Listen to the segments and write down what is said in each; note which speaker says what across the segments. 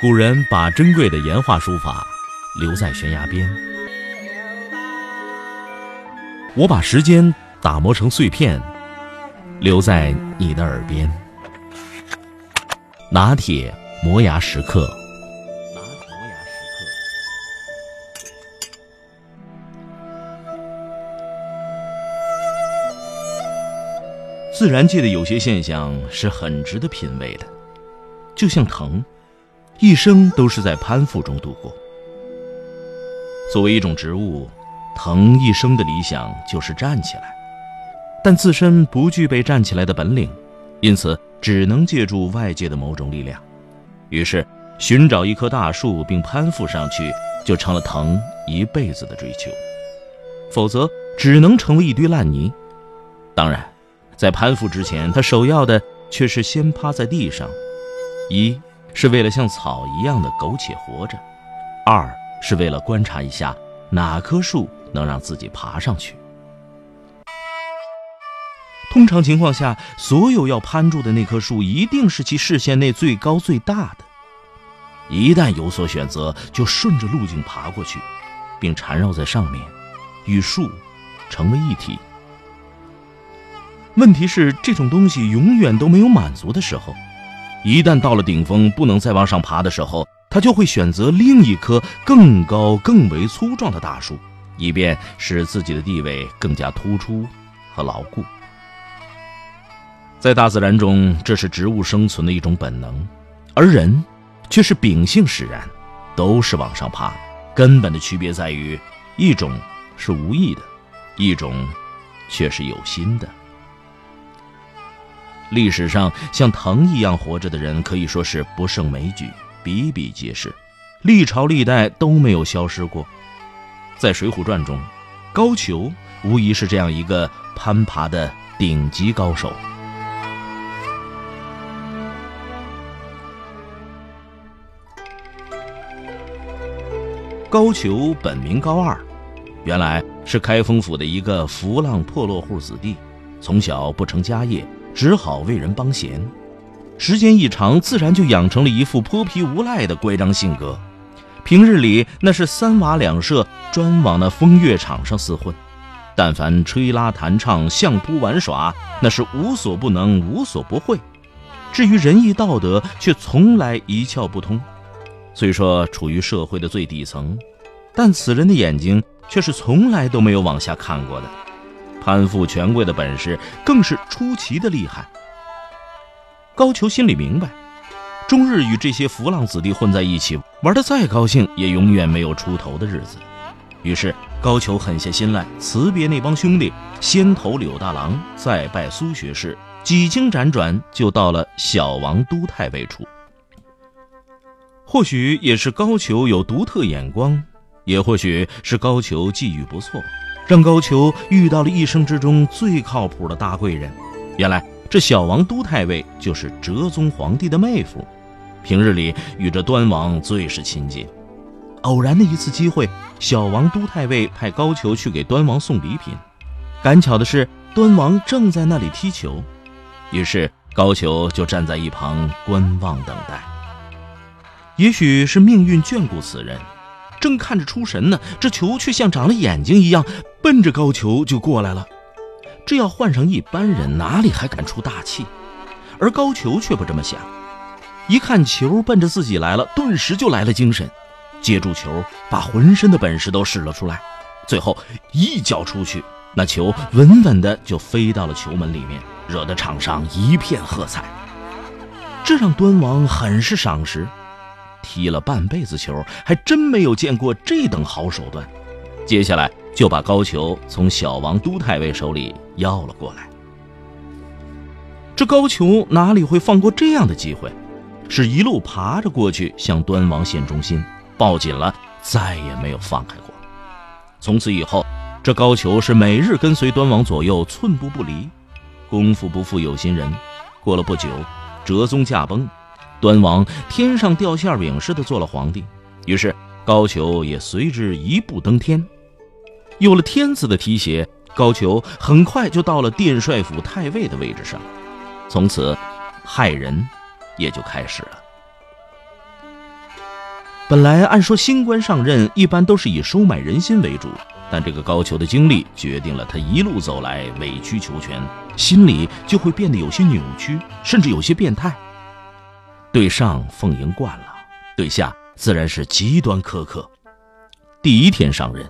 Speaker 1: 古人把珍贵的岩画书法留在悬崖边，我把时间打磨成碎片，留在你的耳边。拿铁磨牙时刻。拿磨牙时刻。自然界的有些现象是很值得品味的，就像藤。一生都是在攀附中度过。作为一种植物，藤一生的理想就是站起来，但自身不具备站起来的本领，因此只能借助外界的某种力量。于是，寻找一棵大树并攀附上去，就成了藤一辈子的追求。否则，只能成为一堆烂泥。当然，在攀附之前，他首要的却是先趴在地上，一。是为了像草一样的苟且活着，二是为了观察一下哪棵树能让自己爬上去。通常情况下，所有要攀住的那棵树一定是其视线内最高最大的。一旦有所选择，就顺着路径爬过去，并缠绕在上面，与树成为一体。问题是，这种东西永远都没有满足的时候。一旦到了顶峰，不能再往上爬的时候，他就会选择另一棵更高、更为粗壮的大树，以便使自己的地位更加突出和牢固。在大自然中，这是植物生存的一种本能，而人却是秉性使然，都是往上爬。根本的区别在于，一种是无意的，一种却是有心的。历史上像藤一样活着的人可以说是不胜枚举，比比皆是，历朝历代都没有消失过。在《水浒传》中，高俅无疑是这样一个攀爬的顶级高手。高俅本名高二，原来是开封府的一个浮浪破落户子弟，从小不成家业。只好为人帮闲，时间一长，自然就养成了一副泼皮无赖的乖张性格。平日里那是三娃两舍，专往那风月场上厮混；但凡吹拉弹唱、相扑玩耍，那是无所不能、无所不会。至于仁义道德，却从来一窍不通。虽说处于社会的最底层，但此人的眼睛却是从来都没有往下看过的。攀附权贵的本事更是出奇的厉害。高俅心里明白，终日与这些浮浪子弟混在一起，玩得再高兴，也永远没有出头的日子。于是，高俅狠下心来，辞别那帮兄弟，先投柳大郎，再拜苏学士，几经辗转，就到了小王都太尉处。或许也是高俅有独特眼光，也或许是高俅际遇不错。让高俅遇到了一生之中最靠谱的大贵人。原来这小王都太尉就是哲宗皇帝的妹夫，平日里与这端王最是亲近。偶然的一次机会，小王都太尉派高俅去给端王送礼品。赶巧的是，端王正在那里踢球，于是高俅就站在一旁观望等待。也许是命运眷顾此人。正看着出神呢，这球却像长了眼睛一样，奔着高俅就过来了。这要换上一般人，哪里还敢出大气？而高俅却不这么想，一看球奔着自己来了，顿时就来了精神，接住球，把浑身的本事都使了出来，最后一脚出去，那球稳稳的就飞到了球门里面，惹得场上一片喝彩。这让端王很是赏识。踢了半辈子球，还真没有见过这等好手段。接下来就把高俅从小王都太尉手里要了过来。这高俅哪里会放过这样的机会？是一路爬着过去，向端王献忠心，抱紧了，再也没有放开过。从此以后，这高俅是每日跟随端王左右，寸步不离。功夫不负有心人，过了不久，哲宗驾崩。端王天上掉馅饼似的做了皇帝，于是高俅也随之一步登天。有了天子的提携，高俅很快就到了殿帅府太尉的位置上。从此，害人也就开始了。本来按说新官上任一般都是以收买人心为主，但这个高俅的经历决定了他一路走来委曲求全，心里就会变得有些扭曲，甚至有些变态。对上奉迎惯了，对下自然是极端苛刻。第一天上任，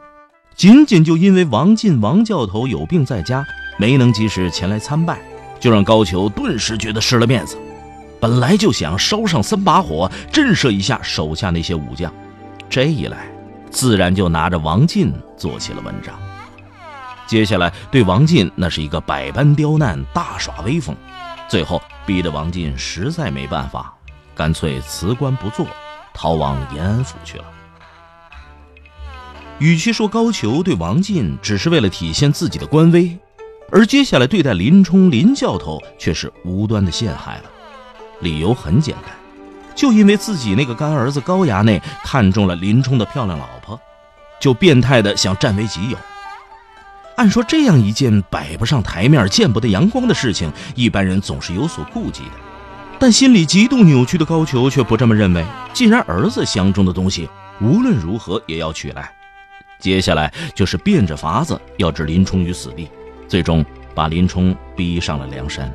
Speaker 1: 仅仅就因为王进王教头有病在家，没能及时前来参拜，就让高俅顿时觉得失了面子。本来就想烧上三把火，震慑一下手下那些武将，这一来，自然就拿着王进做起了文章。接下来对王进那是一个百般刁难，大耍威风，最后逼得王进实在没办法，干脆辞官不做，逃往延安府去了。与其说高俅对王进只是为了体现自己的官威，而接下来对待林冲林教头却是无端的陷害了。理由很简单，就因为自己那个干儿子高衙内看中了林冲的漂亮老婆，就变态的想占为己有。按说这样一件摆不上台面、见不得阳光的事情，一般人总是有所顾忌的。但心里极度扭曲的高俅却不这么认为。既然儿子相中的东西，无论如何也要取来。接下来就是变着法子要置林冲于死地，最终把林冲逼上了梁山。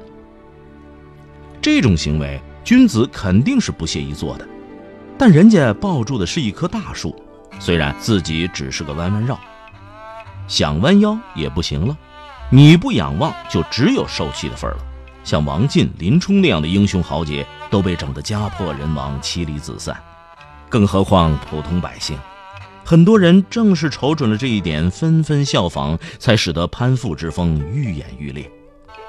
Speaker 1: 这种行为，君子肯定是不屑一做的。但人家抱住的是一棵大树，虽然自己只是个弯弯绕，想弯腰也不行了。你不仰望，就只有受气的份儿了。像王进、林冲那样的英雄豪杰，都被整得家破人亡、妻离子散，更何况普通百姓？很多人正是瞅准了这一点，纷纷效仿，才使得攀附之风愈演愈烈。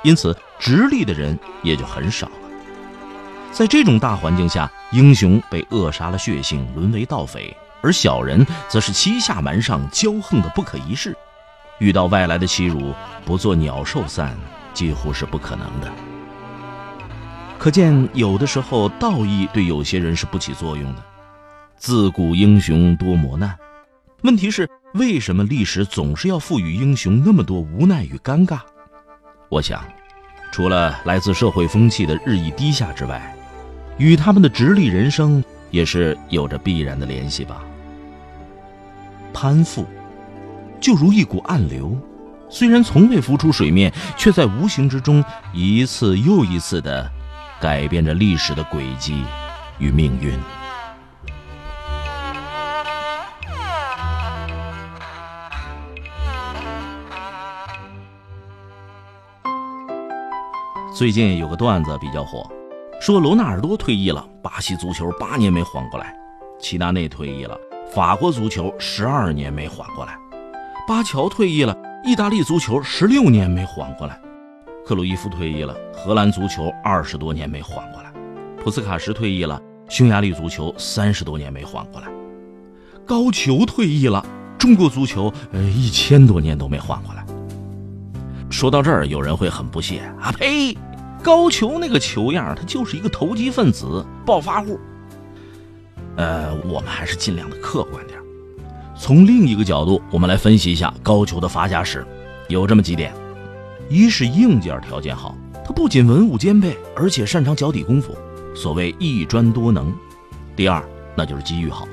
Speaker 1: 因此，直立的人也就很少了。在这种大环境下，英雄被扼杀了血性，沦为盗匪；而小人则是欺下瞒上，骄横的不可一世。遇到外来的欺辱，不做鸟兽散，几乎是不可能的。可见，有的时候道义对有些人是不起作用的。自古英雄多磨难，问题是为什么历史总是要赋予英雄那么多无奈与尴尬？我想，除了来自社会风气的日益低下之外，与他们的直立人生也是有着必然的联系吧。攀附，就如一股暗流，虽然从未浮出水面，却在无形之中一次又一次的改变着历史的轨迹与命运。最近有个段子比较火。说罗纳尔多退役了，巴西足球八年没缓过来；齐达内退役了，法国足球十二年没缓过来；巴乔退役了，意大利足球十六年没缓过来；克鲁伊夫退役了，荷兰足球二十多年没缓过来；普斯卡什退役了，匈牙利足球三十多年没缓过来；高俅退役了，中国足球呃一千多年都没缓过来。说到这儿，有人会很不屑啊呸！高俅那个球样，他就是一个投机分子、暴发户。呃，我们还是尽量的客观点。从另一个角度，我们来分析一下高俅的发家史，有这么几点：一是硬件条件好，他不仅文武兼备，而且擅长脚底功夫，所谓一专多能；第二，那就是机遇好，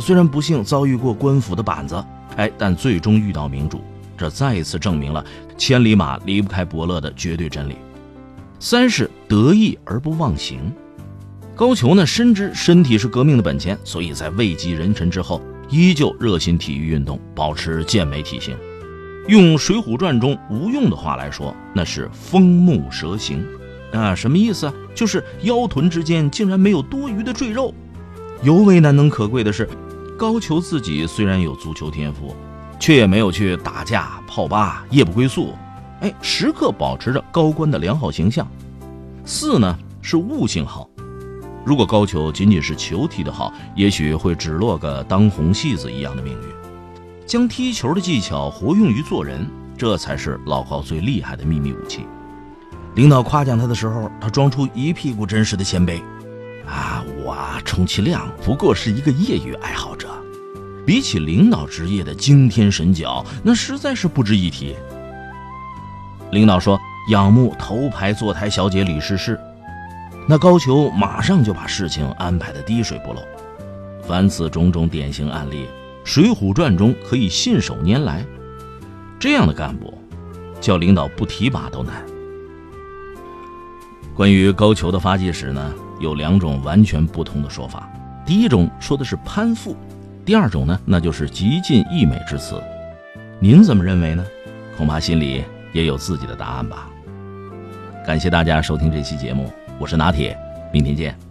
Speaker 1: 虽然不幸遭遇过官府的板子，哎，但最终遇到明主，这再一次证明了千里马离不开伯乐的绝对真理。三是得意而不忘形。高俅呢深知身体是革命的本钱，所以在位极人臣之后，依旧热心体育运动，保持健美体型。用《水浒传》中吴用的话来说，那是风目蛇形。啊，什么意思啊？就是腰臀之间竟然没有多余的赘肉。尤为难能可贵的是，高俅自己虽然有足球天赋，却也没有去打架、泡吧、夜不归宿。哎，时刻保持着高官的良好形象。四呢是悟性好。如果高俅仅仅是球踢得好，也许会只落个当红戏子一样的命运。将踢球的技巧活用于做人，这才是老高最厉害的秘密武器。领导夸奖他的时候，他装出一屁股真实的谦卑。啊，我充其量不过是一个业余爱好者，比起领导职业的惊天神脚，那实在是不值一提。领导说仰慕头牌坐台小姐李诗诗，那高俅马上就把事情安排的滴水不漏。凡此种种典型案例，《水浒传》中可以信手拈来。这样的干部，叫领导不提拔都难。关于高俅的发迹史呢，有两种完全不同的说法。第一种说的是攀附，第二种呢，那就是极尽溢美之词。您怎么认为呢？恐怕心里也有自己的答案吧。感谢大家收听这期节目，我是拿铁，明天见。